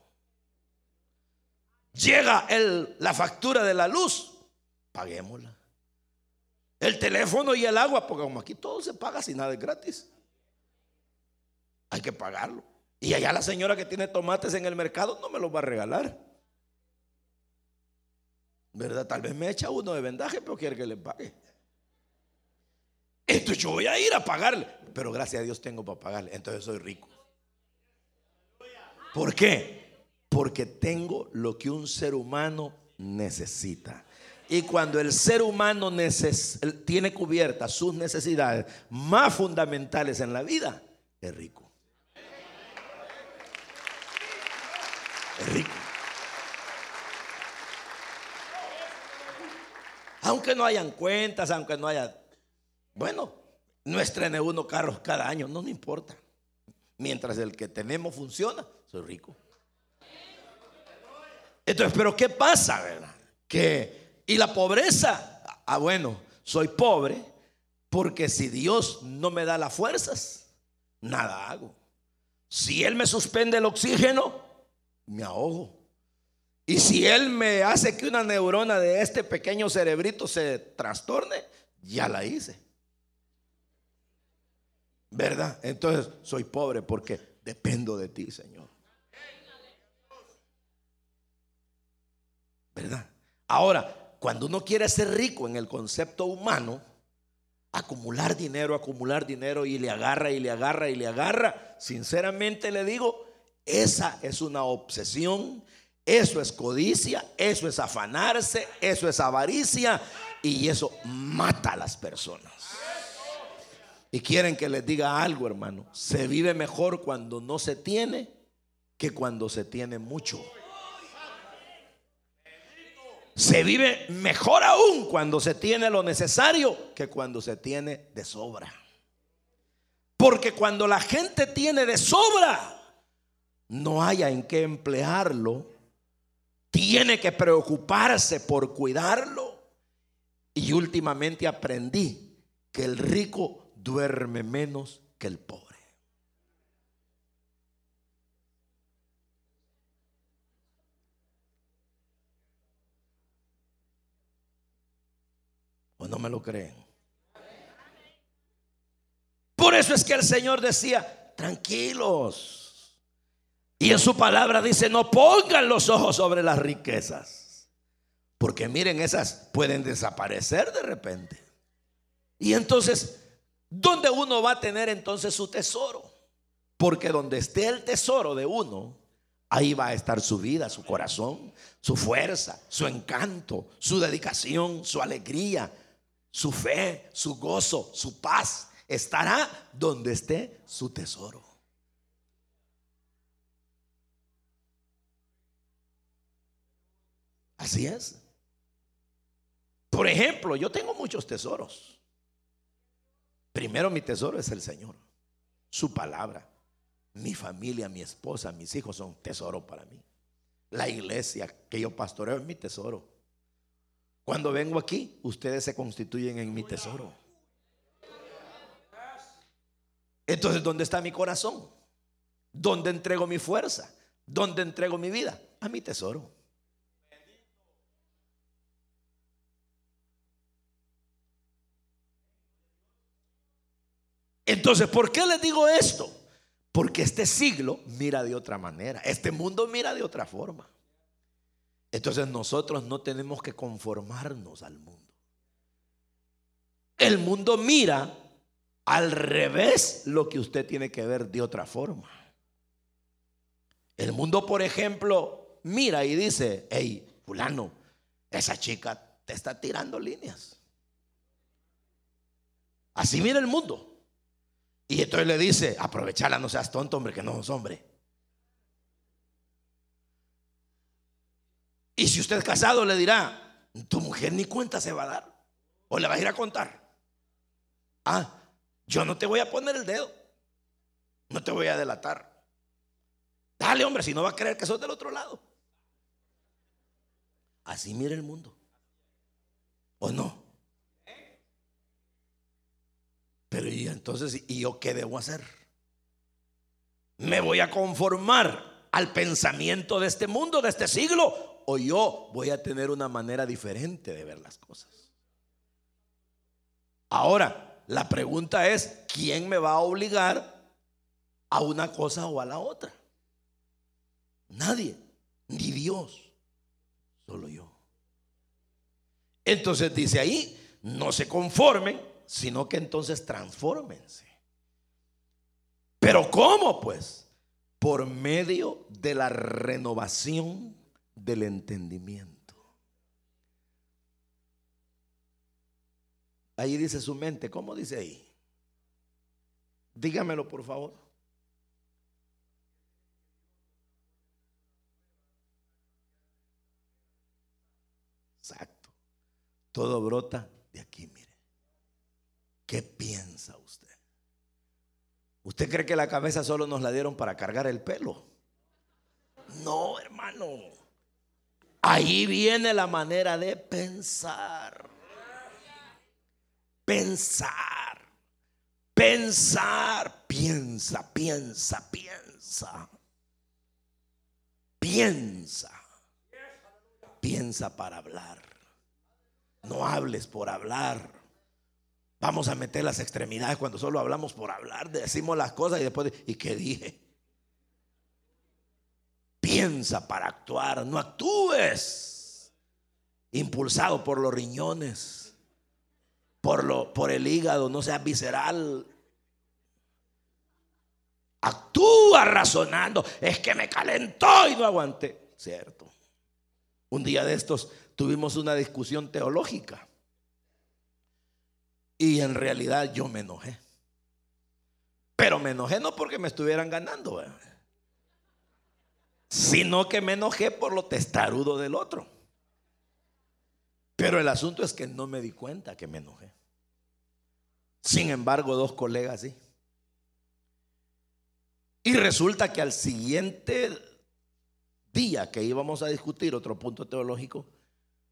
Llega la factura de la luz, paguémosla. El teléfono y el agua, porque como aquí todo se paga sin nada es gratis. Hay que pagarlo. Y allá la señora que tiene tomates en el mercado no me los va a regalar. ¿Verdad? Tal vez me echa uno de vendaje, pero quiere que le pague. Entonces yo voy a ir a pagarle. Pero gracias a Dios tengo para pagarle. Entonces soy rico. ¿Por qué? Porque tengo lo que un ser humano necesita. Y cuando el ser humano tiene cubiertas sus necesidades más fundamentales en la vida, es rico. Es rico. Aunque no hayan cuentas, aunque no haya bueno, no estrene uno carros cada año, no me importa. Mientras el que tenemos funciona, soy rico. Entonces, pero ¿qué pasa, verdad? Que, y la pobreza, ah, bueno, soy pobre porque si Dios no me da las fuerzas, nada hago. Si Él me suspende el oxígeno, me ahogo. Y si Él me hace que una neurona de este pequeño cerebrito se trastorne, ya la hice. ¿Verdad? Entonces soy pobre porque dependo de ti, Señor. ¿Verdad? Ahora, cuando uno quiere ser rico en el concepto humano, acumular dinero, acumular dinero y le agarra y le agarra y le agarra, sinceramente le digo, esa es una obsesión, eso es codicia, eso es afanarse, eso es avaricia y eso mata a las personas. Y quieren que les diga algo, hermano. Se vive mejor cuando no se tiene que cuando se tiene mucho. Se vive mejor aún cuando se tiene lo necesario que cuando se tiene de sobra. Porque cuando la gente tiene de sobra, no haya en qué emplearlo, tiene que preocuparse por cuidarlo. Y últimamente aprendí que el rico duerme menos que el pobre. ¿O no me lo creen? Por eso es que el Señor decía, tranquilos. Y en su palabra dice, no pongan los ojos sobre las riquezas. Porque miren, esas pueden desaparecer de repente. Y entonces, ¿dónde uno va a tener entonces su tesoro? Porque donde esté el tesoro de uno, ahí va a estar su vida, su corazón, su fuerza, su encanto, su dedicación, su alegría, su fe, su gozo, su paz. Estará donde esté su tesoro. Así es. Por ejemplo, yo tengo muchos tesoros. Primero mi tesoro es el Señor, su palabra. Mi familia, mi esposa, mis hijos son tesoro para mí. La iglesia que yo pastoreo es mi tesoro. Cuando vengo aquí, ustedes se constituyen en mi tesoro. Entonces, ¿dónde está mi corazón? ¿Dónde entrego mi fuerza? ¿Dónde entrego mi vida? A mi tesoro. Entonces, ¿por qué les digo esto? Porque este siglo mira de otra manera, este mundo mira de otra forma. Entonces nosotros no tenemos que conformarnos al mundo. El mundo mira al revés lo que usted tiene que ver de otra forma. El mundo, por ejemplo, mira y dice, hey, fulano, esa chica te está tirando líneas. Así mira el mundo. Y entonces le dice, aprovechala, no seas tonto, hombre, que no sos hombre. Y si usted es casado, le dirá, tu mujer ni cuenta se va a dar. O le va a ir a contar. Ah, yo no te voy a poner el dedo. No te voy a delatar. Dale, hombre, si no va a creer que sos del otro lado. Así mira el mundo. ¿O no? Y entonces, ¿y yo qué debo hacer? ¿Me voy a conformar al pensamiento de este mundo, de este siglo? o yo voy a tener una manera diferente de ver las cosas. Ahora, la pregunta es, ¿quién me va a obligar a una cosa o a la otra? Nadie, ni Dios, solo yo. Entonces dice ahí, no se conformen, sino que entonces transfórmense. Pero ¿cómo pues? Por medio de la renovación del entendimiento. Ahí dice su mente, ¿cómo dice ahí? Dígamelo por favor. Exacto. Todo brota de aquí. ¿Qué piensa usted? ¿Usted cree que la cabeza solo nos la dieron para cargar el pelo? No, hermano. Ahí viene la manera de pensar. Pensar. Pensar. Piensa, piensa, piensa. Piensa. Piensa para hablar. No hables por hablar. Vamos a meter las extremidades cuando solo hablamos por hablar. Decimos las cosas y después, ¿y qué dije? Piensa para actuar, no actúes impulsado por los riñones, por, lo, por el hígado, no seas visceral. Actúa razonando, es que me calentó y no aguanté. Cierto. Un día de estos tuvimos una discusión teológica y en realidad yo me enojé. Pero me enojé no porque me estuvieran ganando sino que me enojé por lo testarudo del otro. Pero el asunto es que no me di cuenta que me enojé. Sin embargo, dos colegas sí. Y resulta que al siguiente día que íbamos a discutir otro punto teológico,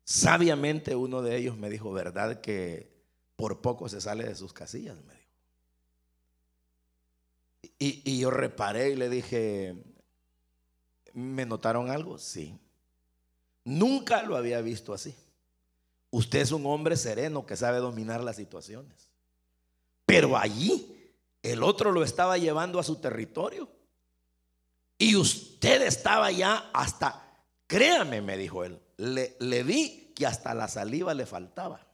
sabiamente uno de ellos me dijo, ¿verdad que por poco se sale de sus casillas? Me dijo. Y, yo reparé y le dije, ¿Me notaron algo? Sí. Nunca lo había visto así. Usted es un hombre sereno que sabe dominar las situaciones. Pero allí el otro lo estaba llevando a su territorio. Y usted estaba ya hasta, créame, me dijo él, le, le vi que hasta la saliva le faltaba.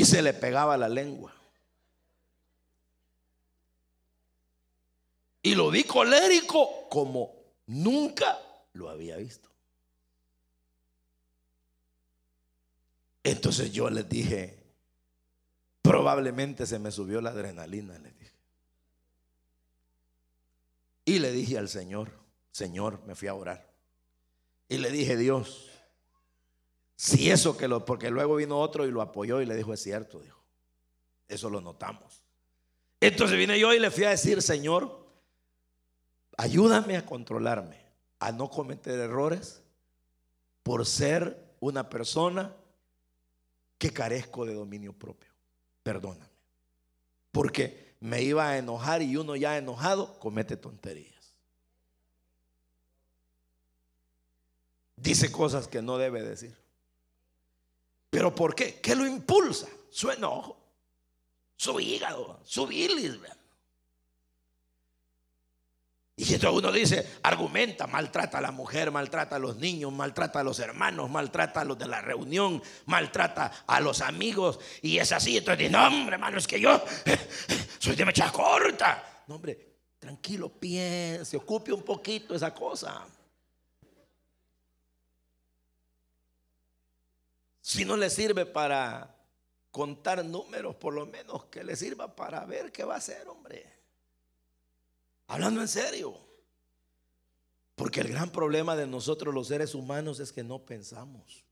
Y se le pegaba la lengua. Y lo vi colérico como nunca lo había visto. Entonces yo les dije, probablemente se me subió la adrenalina, les dije. Y le dije al Señor, Señor, me fui a orar. Y le dije, Dios, si eso que lo, porque luego vino otro y lo apoyó y le dijo, es cierto, dijo. Eso lo notamos. Entonces vine yo y le fui a decir, Señor, Ayúdame a controlarme, a no cometer errores por ser una persona que carezco de dominio propio. Perdóname. Porque me iba a enojar y uno ya enojado comete tonterías. Dice cosas que no debe decir. ¿Pero por qué? ¿Qué lo impulsa? Su enojo, su hígado, su bilis. Y si uno dice, argumenta, maltrata a la mujer, maltrata a los niños, maltrata a los hermanos, maltrata a los de la reunión, maltrata a los amigos, y es así, entonces dice, no, hombre, hermano, es que yo soy de mecha corta. No, hombre, tranquilo, piense, ocupe un poquito esa cosa. Si no le sirve para contar números, por lo menos que le sirva para ver qué va a hacer, hombre. Hablando en serio. Porque el gran problema de nosotros los seres humanos es que no pensamos.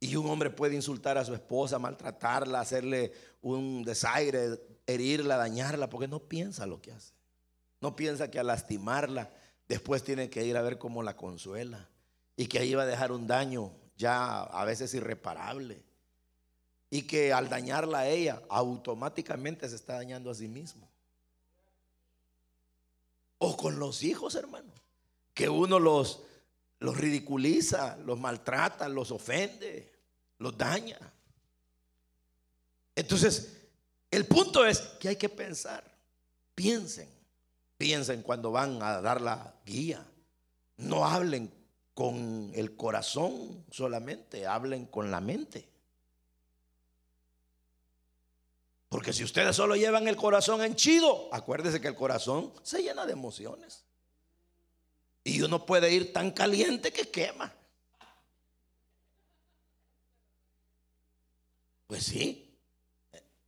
Y un hombre puede insultar a su esposa, maltratarla, hacerle un desaire, herirla, dañarla, porque no piensa lo que hace. No piensa que al lastimarla, después tiene que ir a ver cómo la consuela. Y que ahí va a dejar un daño ya a veces irreparable y que al dañarla a ella automáticamente se está dañando a sí mismo. O con los hijos, hermano, que uno los, los ridiculiza, los maltrata, los ofende, los daña. Entonces, el punto es que hay que pensar, piensen, piensen cuando van a dar la guía, no hablen con el corazón solamente, hablen con la mente. Porque si ustedes solo llevan el corazón henchido, acuérdese que el corazón se llena de emociones. Y uno puede ir tan caliente que quema. Pues sí,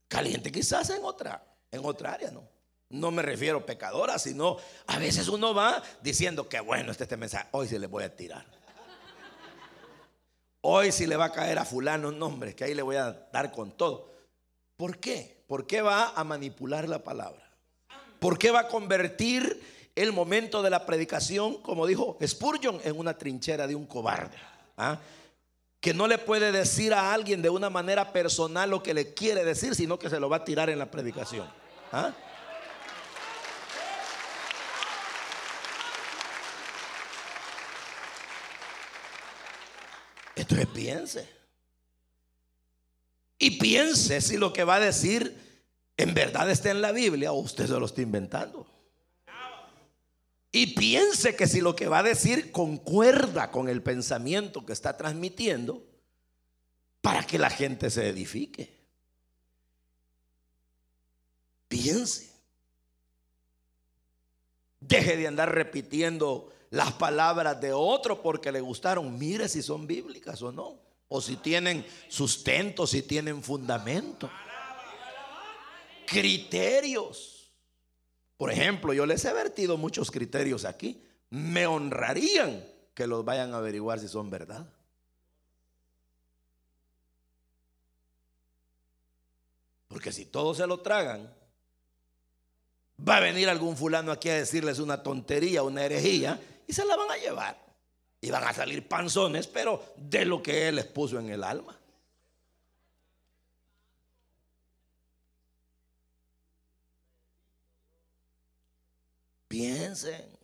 caliente quizás en otra, en otra área, ¿no? No me refiero a pecadora, sino a veces uno va diciendo que bueno este, este mensaje, hoy se le voy a tirar. Hoy sí le va a caer a fulano un nombre, que ahí le voy a dar con todo. ¿Por qué? ¿Por qué va a manipular la palabra? ¿Por qué va a convertir el momento de la predicación, como dijo Spurgeon, en una trinchera de un cobarde? ¿Ah? Que no le puede decir a alguien de una manera personal lo que le quiere decir, sino que se lo va a tirar en la predicación. ¿Ah? Entonces piense. Y piense si lo que va a decir en verdad está en la Biblia o usted se lo está inventando. Y piense que si lo que va a decir concuerda con el pensamiento que está transmitiendo para que la gente se edifique. Piense. Deje de andar repitiendo las palabras de otro porque le gustaron. Mire si son bíblicas o no. O si tienen sustento, si tienen fundamento. Criterios. Por ejemplo, yo les he vertido muchos criterios aquí. Me honrarían que los vayan a averiguar si son verdad. Porque si todos se lo tragan, va a venir algún fulano aquí a decirles una tontería, una herejía, y se la van a llevar. Y van a salir panzones, pero de lo que Él les puso en el alma. Piensen.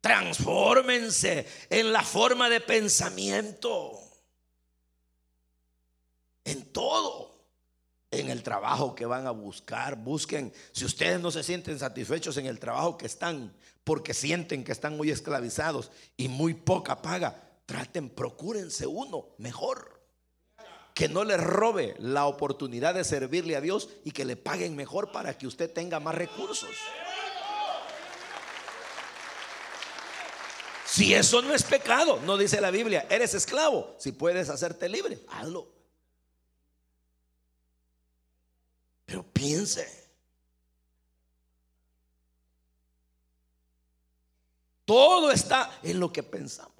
Transfórmense en la forma de pensamiento. En todo en el trabajo que van a buscar. Busquen, si ustedes no se sienten satisfechos en el trabajo que están, porque sienten que están muy esclavizados y muy poca paga, traten, procúrense uno mejor. Que no les robe la oportunidad de servirle a Dios y que le paguen mejor para que usted tenga más recursos. Si eso no es pecado, no dice la Biblia, eres esclavo. Si puedes hacerte libre, hazlo. Pero piense. Todo está en lo que pensamos.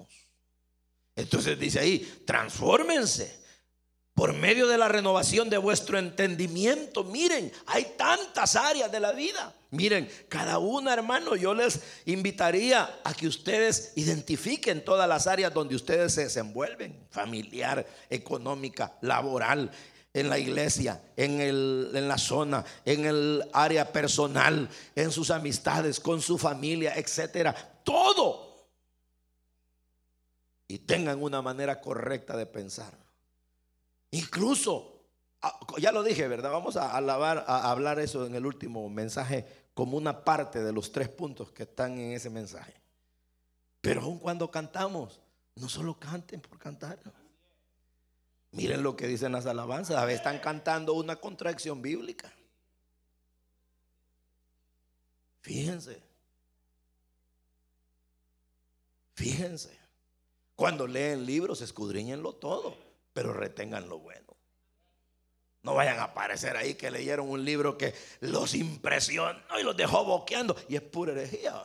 Entonces dice ahí, transfórmense por medio de la renovación de vuestro entendimiento. Miren, hay tantas áreas de la vida. Miren, cada una, hermano, yo les invitaría a que ustedes identifiquen todas las áreas donde ustedes se desenvuelven, familiar, económica, laboral, en la iglesia, en, el, en la zona, en el área personal, en sus amistades, con su familia, etcétera. Todo. Y tengan una manera correcta de pensar. Incluso, ah, ya lo dije, ¿verdad? Vamos a, alabar, a hablar eso en el último mensaje como una parte de los tres puntos que están en ese mensaje. Pero aun cuando cantamos, no solo canten por cantar. Miren lo que dicen las alabanzas. A veces están cantando una contracción bíblica. Fíjense. Fíjense. Cuando leen libros, escudriñenlo todo, pero retengan lo bueno. No vayan a aparecer ahí que leyeron un libro que los impresionó y los dejó boqueando. Y es pura herejía.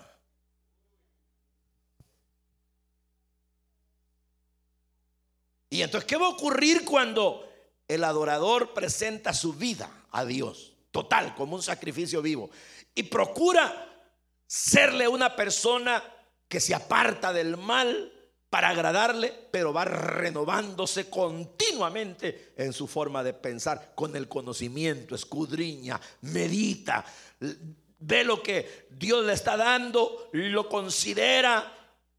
Y entonces, ¿qué va a ocurrir cuando el adorador presenta su vida a Dios? Total, como un sacrificio vivo. Y procura serle una persona que se aparta del mal para agradarle, pero va renovándose continuamente en su forma de pensar, con el conocimiento, escudriña, medita, ve lo que Dios le está dando, lo considera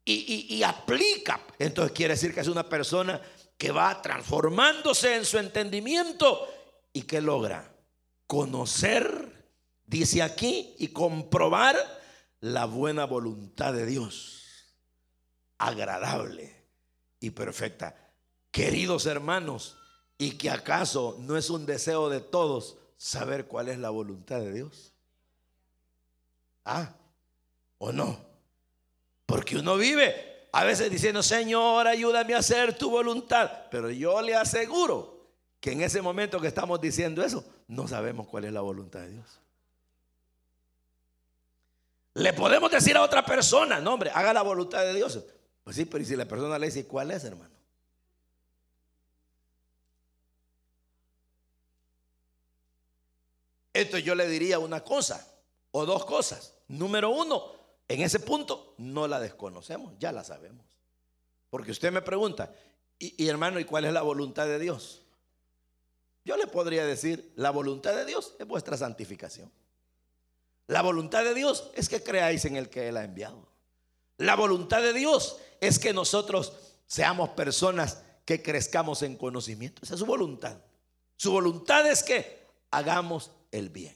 y, aplica. Entonces quiere decir que es una persona que va transformándose en su entendimiento y que logra conocer, dice aquí, y comprobar la buena voluntad de Dios, agradable y perfecta. Queridos hermanos, y que acaso no es un deseo de todos saber cuál es la voluntad de Dios. Ah, o no. Porque uno vive a veces diciendo, Señor, ayúdame a hacer tu voluntad. Pero yo le aseguro que en ese momento que estamos diciendo eso, no sabemos cuál es la voluntad de Dios. Le podemos decir a otra persona, no hombre, haga la voluntad de Dios. Pues sí, pero si la persona le dice, ¿cuál es, hermano? Entonces yo le diría una cosa o dos cosas. Número uno, en ese punto no la desconocemos, ya la sabemos. Porque usted me pregunta, y, hermano, ¿y cuál es la voluntad de Dios? Yo le podría decir, la voluntad de Dios es vuestra santificación. La voluntad de Dios es que creáis en el que Él ha enviado. La voluntad de Dios es que nosotros seamos personas que crezcamos en conocimiento. Esa es su voluntad. Su voluntad es que hagamos el bien.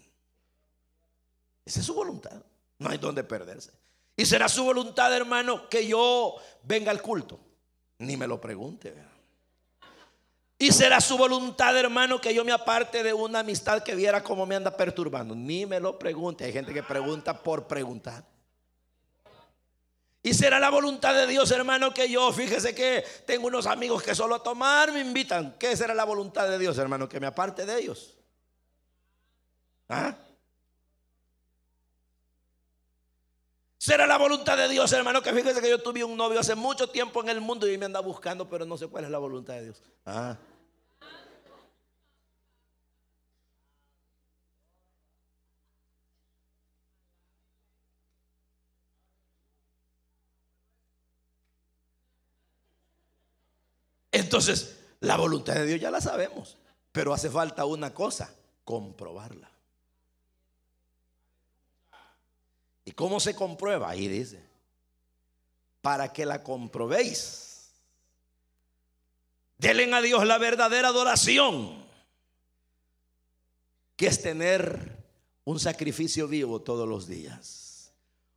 Esa es su voluntad. No hay donde perderse. Y será su voluntad, hermano, que yo venga al culto. Ni me lo pregunte. Y será su voluntad, hermano, que yo me aparte de una amistad que viera cómo me anda perturbando. Ni me lo pregunte. Hay gente que pregunta por preguntar. Y será la voluntad de Dios, hermano, que yo, fíjese que tengo unos amigos que solo a tomar me invitan. ¿Qué será la voluntad de Dios, hermano? Que me aparte de ellos. ¿Ah? Será la voluntad de Dios, hermano, que fíjese que yo tuve un novio hace mucho tiempo en el mundo y me anda buscando, pero no sé cuál es la voluntad de Dios. Ah. Entonces, la voluntad de Dios ya la sabemos, pero hace falta una cosa, comprobarla. ¿Y cómo se comprueba? Ahí dice, para que la comprobéis. Denle a Dios la verdadera adoración, que es tener un sacrificio vivo todos los días,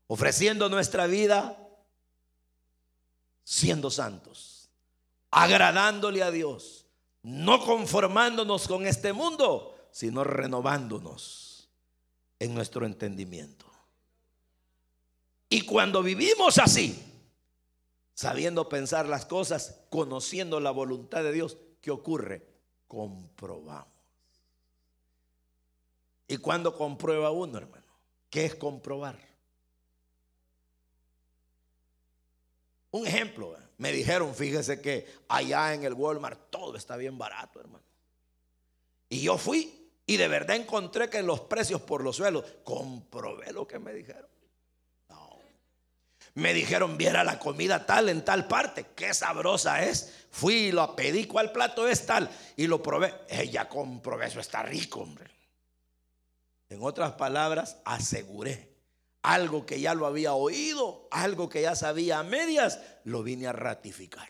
ofreciendo nuestra vida siendo santos, agradándole a Dios, no conformándonos con este mundo, sino renovándonos en nuestro entendimiento. Y cuando vivimos así, sabiendo pensar las cosas, conociendo la voluntad de Dios, ¿qué ocurre? Comprobamos. ¿Y cuando comprueba uno, hermano? ¿Qué es comprobar? Un ejemplo, ¿eh? me dijeron, fíjese que allá en el Walmart todo está bien barato, hermano. Y yo fui y de verdad encontré que los precios por los suelos, comprobé lo que me dijeron. Me dijeron, viera la comida tal en tal parte, qué sabrosa es. Fui y lo pedí, ¿cuál plato es tal? Y lo probé. Ella comprobé, eso está rico, hombre. En otras palabras, aseguré algo que ya lo había oído, algo que ya sabía a medias, lo vine a ratificar.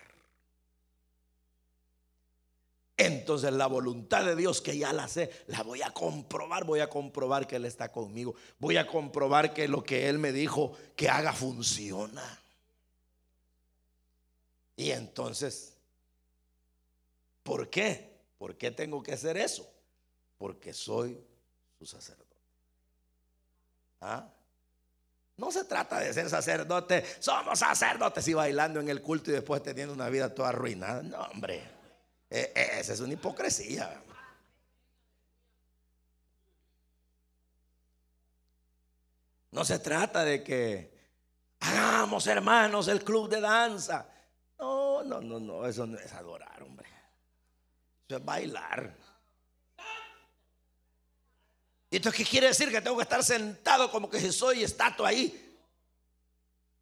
Entonces la voluntad de Dios que ya la sé, la voy a comprobar, voy a comprobar que Él está conmigo, voy a comprobar que lo que Él me dijo que haga funciona. Y entonces, ¿por qué? ¿Por qué tengo que hacer eso? Porque soy su sacerdote. ¿Ah? No se trata de ser sacerdote, somos sacerdotes y bailando en el culto y después teniendo una vida toda arruinada. No, hombre. Eh, eh, esa es una hipocresía. No se trata de que hagamos, hermanos, el club de danza. No, no, no, no, eso no es adorar, hombre. Eso es bailar. ¿Y esto qué quiere decir? Que tengo que estar sentado como que soy estatua ahí.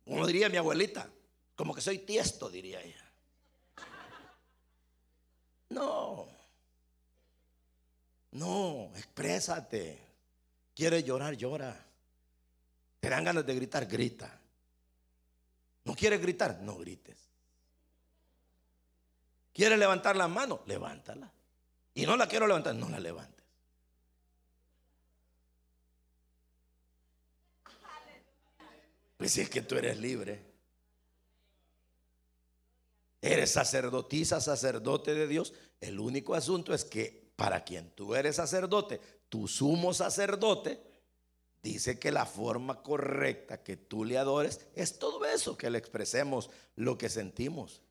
Como diría mi abuelita, como que soy tiesto, diría ella. No. No, exprésate. Quieres llorar, llora. Te dan ganas de gritar, grita. ¿No quieres gritar? No grites. ¿Quieres levantar la mano? Levántala. Y no la quiero levantar, no la levantes. Pues si es que tú eres libre. Eres sacerdotisa, sacerdote de Dios. El único asunto es que para quien tú eres sacerdote, tu sumo sacerdote, dice que la forma correcta que tú le adores es todo eso, que le expresemos lo que sentimos.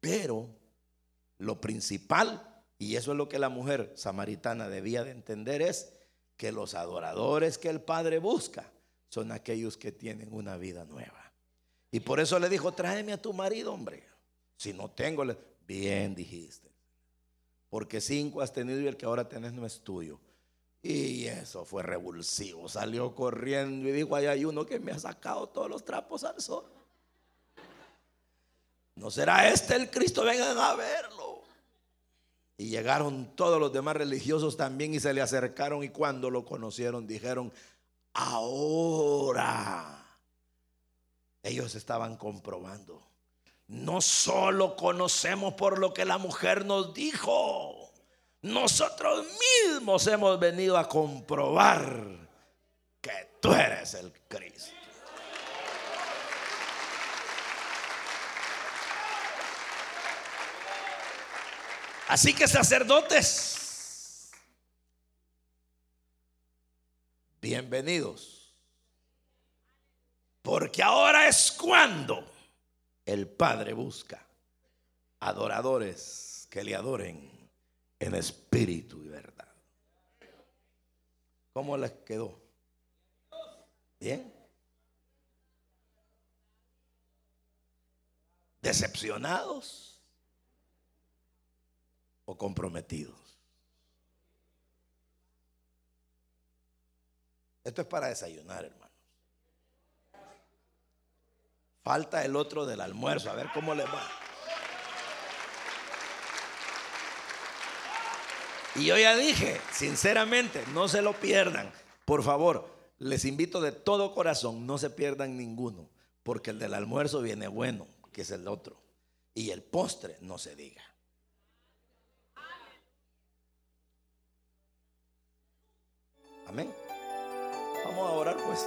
Pero lo principal, y eso es lo que la mujer samaritana debía de entender, es que los adoradores que el Padre busca son aquellos que tienen una vida nueva. Y por eso le dijo, tráeme a tu marido, hombre. Si no tengo, bien dijiste. Porque cinco has tenido y el que ahora tenés no es tuyo. Y eso fue revulsivo. Salió corriendo y dijo, ahí hay uno que me ha sacado todos los trapos al sol. ¿No será este el Cristo? Vengan a verlo. Y llegaron todos los demás religiosos también y se le acercaron y cuando lo conocieron dijeron, ahora ellos estaban comprobando. No solo conocemos por lo que la mujer nos dijo, nosotros mismos hemos venido a comprobar que tú eres el Cristo. Así que sacerdotes, bienvenidos. Porque ahora es cuando el Padre busca adoradores que le adoren en espíritu y verdad. ¿Cómo les quedó? ¿Bien? ¿Decepcionados? comprometidos. Esto es para desayunar, hermanos. Falta el otro del almuerzo, a ver cómo le va. Y yo ya dije, sinceramente, no se lo pierdan. Por favor, les invito de todo corazón, no se pierdan ninguno, porque el del almuerzo viene bueno, que es el otro. Y el postre, no se diga. Amén. Vamos a orar pues.